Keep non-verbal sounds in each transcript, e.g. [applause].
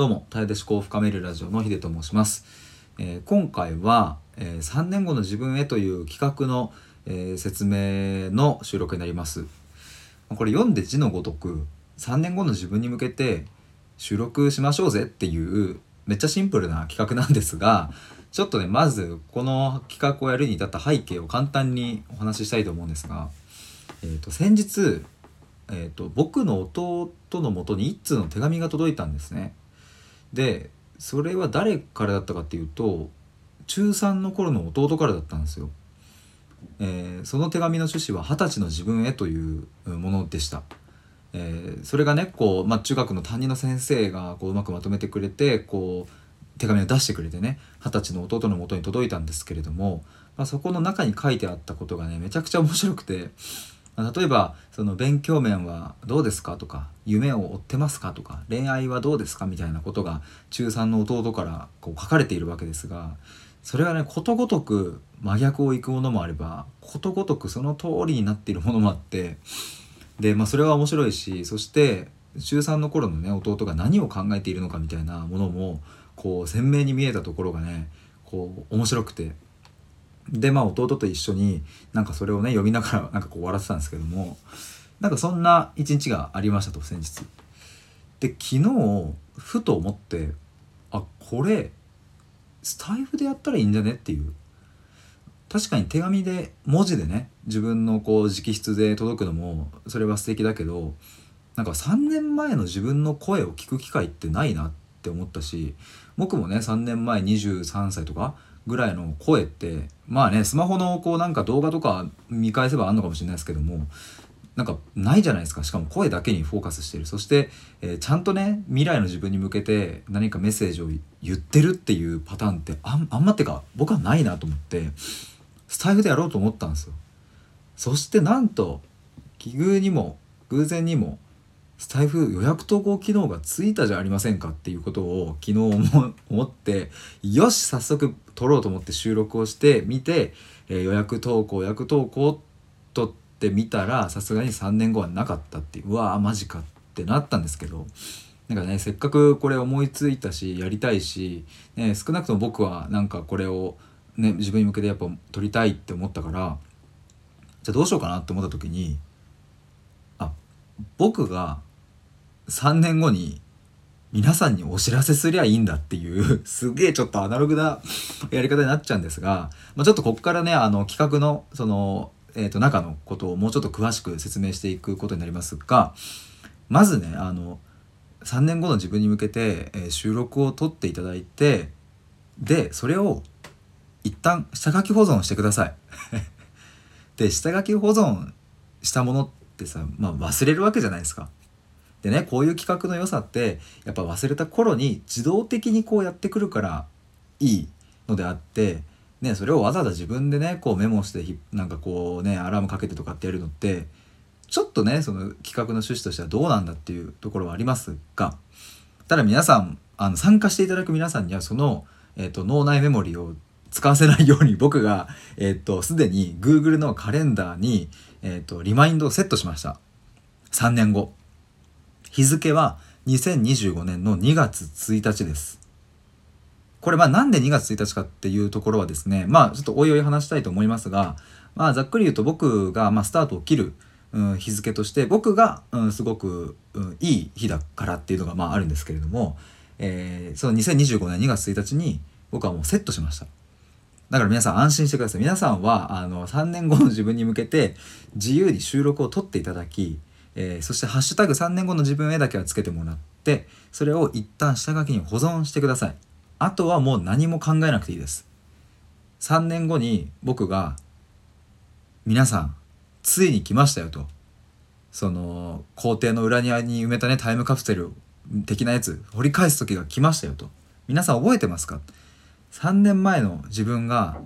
どうも、タイで思考を深めるラジオのヒデと申します。えー今回は、えー3年後の自分へという企画の、えー説明の収録になります。これ読んで字のごとく、3年後の自分に向けて収録しましょうぜっていう、めっちゃシンプルな企画なんですが、ちょっとね、まずこの企画をやるに至った背景を簡単にお話ししたいと思うんですが、えー、と先日、えー、と僕の弟のもとに一通の手紙が届いたんですね。でそれは誰からだったかっていうと中3の頃の弟からだったんですよ。えーその手紙の趣旨は「二十歳の自分へ」というものでした。えーそれがねこう、まあ、中学の担任の先生がこううまくまとめてくれてこう手紙を出してくれてね二十歳の弟のもとに届いたんですけれども、まあ、そこの中に書いてあったことがねめちゃくちゃ面白くて例えばその勉強面はどうですかとか夢を追ってますかとか恋愛はどうですかみたいなことが中3の弟からこう書かれているわけですがそれがねことごとく真逆をいくものもあればことごとくその通りになっているものもあってで、まあ、それは面白いしそして中3の頃のね弟が何を考えているのかみたいなものもこう鮮明に見えたところがねこう面白くて。でまあ弟と一緒になんかそれをね読みながらなんかこう笑ってたんですけどもなんかそんな一日がありましたと先日。で昨日ふと思ってあこれスタイフでやったらいいんじゃねっていう確かに手紙で文字でね自分のこう直筆で届くのもそれは素敵だけどなんか3年前の自分の声を聞く機会ってないなっって思ったし僕もね3年前23歳とかぐらいの声ってまあねスマホのこうなんか動画とか見返せばあんのかもしれないですけどもなんかないじゃないですか。しかも声だけにフォーカスしてる。そして、えーちゃんとね未来の自分に向けて何かメッセージを言ってるっていうパターンってあんあんまってか僕はないなと思ってスタイフでやろうと思ったんですよ。そしてなんと奇遇にも偶然にもスタイフ予約投稿機能がついたじゃありませんかっていうことを昨日思 [laughs] ってよし早速撮ろうと思って収録をして見て、えー予約投稿予約投稿撮ってみたらさすがに3年後はなかったっていううわーマジかってなったんですけどなんかねせっかくこれ思いついたしやりたいし、ね、少なくとも僕はなんかこれを、ね、自分に向けてやっぱ撮りたいって思ったからじゃあどうしようかなって思った時にあ僕が3年後に皆さんにお知らせすりゃいいんだっていう [laughs] すげえちょっとアナログな [laughs] やり方になっちゃうんですが、まあ、ちょっとここからねあの企画のその、えー、と中のことをもうちょっと詳しく説明していくことになりますがまずねあの3年後の自分に向けて、えー収録を撮っていただいてでそれを一旦下書き保存してください。[laughs] で下書き保存したものってさ、まあ、忘れるわけじゃないですか。でねこういう企画の良さってやっぱ忘れた頃に自動的にこうやってくるからいいのであって、ね、それをわざわざ自分でねこうメモしてなんかこうねアラームかけてとかってやるのってちょっとねその企画の趣旨としてはどうなんだっていうところはありますがただ皆さんあの参加していただく皆さんにはその、えー、と脳内メモリーを使わせないように僕が、えっとすでに Google のカレンダーに、えっとリマインドをセットしました。3年後。日付は2025年の2月1日です。これまあなんで2月1日かっていうところはですねまあちょっとおいおい話したいと思いますがまあざっくり言うと僕がまあスタートを切る、日付として僕が、うん、すごく、うん、いい日だからっていうのがまああるんですけれども、えーその2025年2月1日に僕はもうセットしました。だから皆さん安心してください。皆さんはあの3年後の自分に向けて自由に収録を撮っていただき、えーそして「ハッシュタグ #3 年後の自分へ」だけはつけてもらってそれを一旦下書きに保存してください。あとはもう何も考えなくていいです。3年後に僕が「皆さんついに来ましたよ」と。その校庭の裏庭に埋めたねタイムカプセル的なやつ掘り返す時が来ましたよと。皆さん覚えてますか？3年前の自分が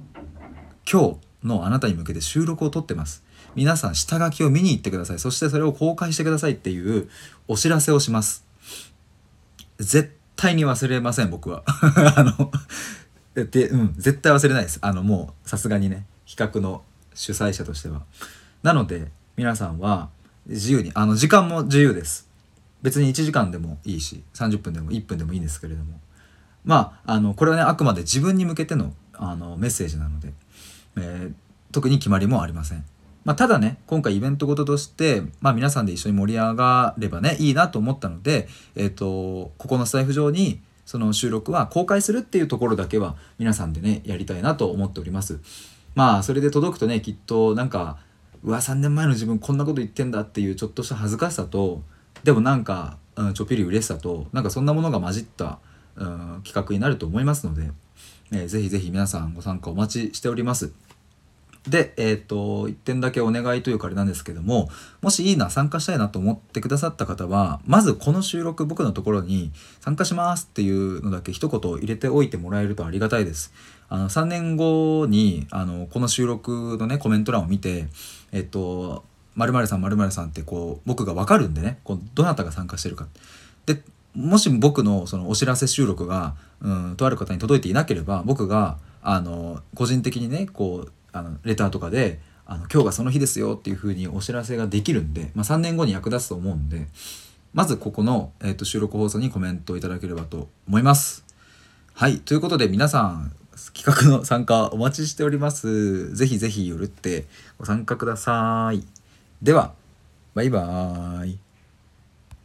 今日のあなたに向けて収録を撮ってます。皆さん下書きを見に行ってください。そしてそれを公開してくださいっていうお知らせをします。絶対に忘れません僕は。[laughs] あのでうん絶対忘れないです。あのもうさすがにね企画の主催者としては。なので皆さんは自由にあの時間も自由です。別に1時間でもいいし30分でも1分でもいいんですけれども。まああのこれはねあくまで自分に向けてのあのメッセージなので、えー、特に決まりもありません。まあ、ただね今回イベントごととして、まあ、皆さんで一緒に盛り上がればねいいなと思ったので、えーと、ここのスタイフ上にその収録は公開するっていうところだけは皆さんでねやりたいなと思っております。まあそれで届くとねきっとなんかうわ3年前の自分こんなこと言ってんだっていうちょっとした恥ずかしさとでもなんか、うん、ちょっぴり嬉しさとなんかそんなものが混じった、うん、企画になると思いますので、えー、ぜひぜひ皆さんご参加お待ちしております。で、えっ、ー、と、1点だけお願いというかあれなんですけども、もしいいな、参加したいなと思ってくださった方は、まずこの収録、僕のところに参加しますっていうのだけ一言入れておいてもらえるとありがたいです。あの、3年後に、あの、この収録のね、コメント欄を見て、えっ、ー、と、〇〇さん〇〇さんってこう、僕がわかるんでね、こうどなたが参加してるか。で、もし僕のそのお知らせ収録が、うん、とある方に届いていなければ、僕が、あの、個人的にね、こう、あのレターとかであの今日がその日ですよっていう風にお知らせができるんで、まあ、3年後に役立つと思うんでまずここの、えーと、収録放送にコメントいただければと思います。はいということで皆さん企画の参加お待ちしております。ぜひぜひよるってご参加ください。ではバイバーイ。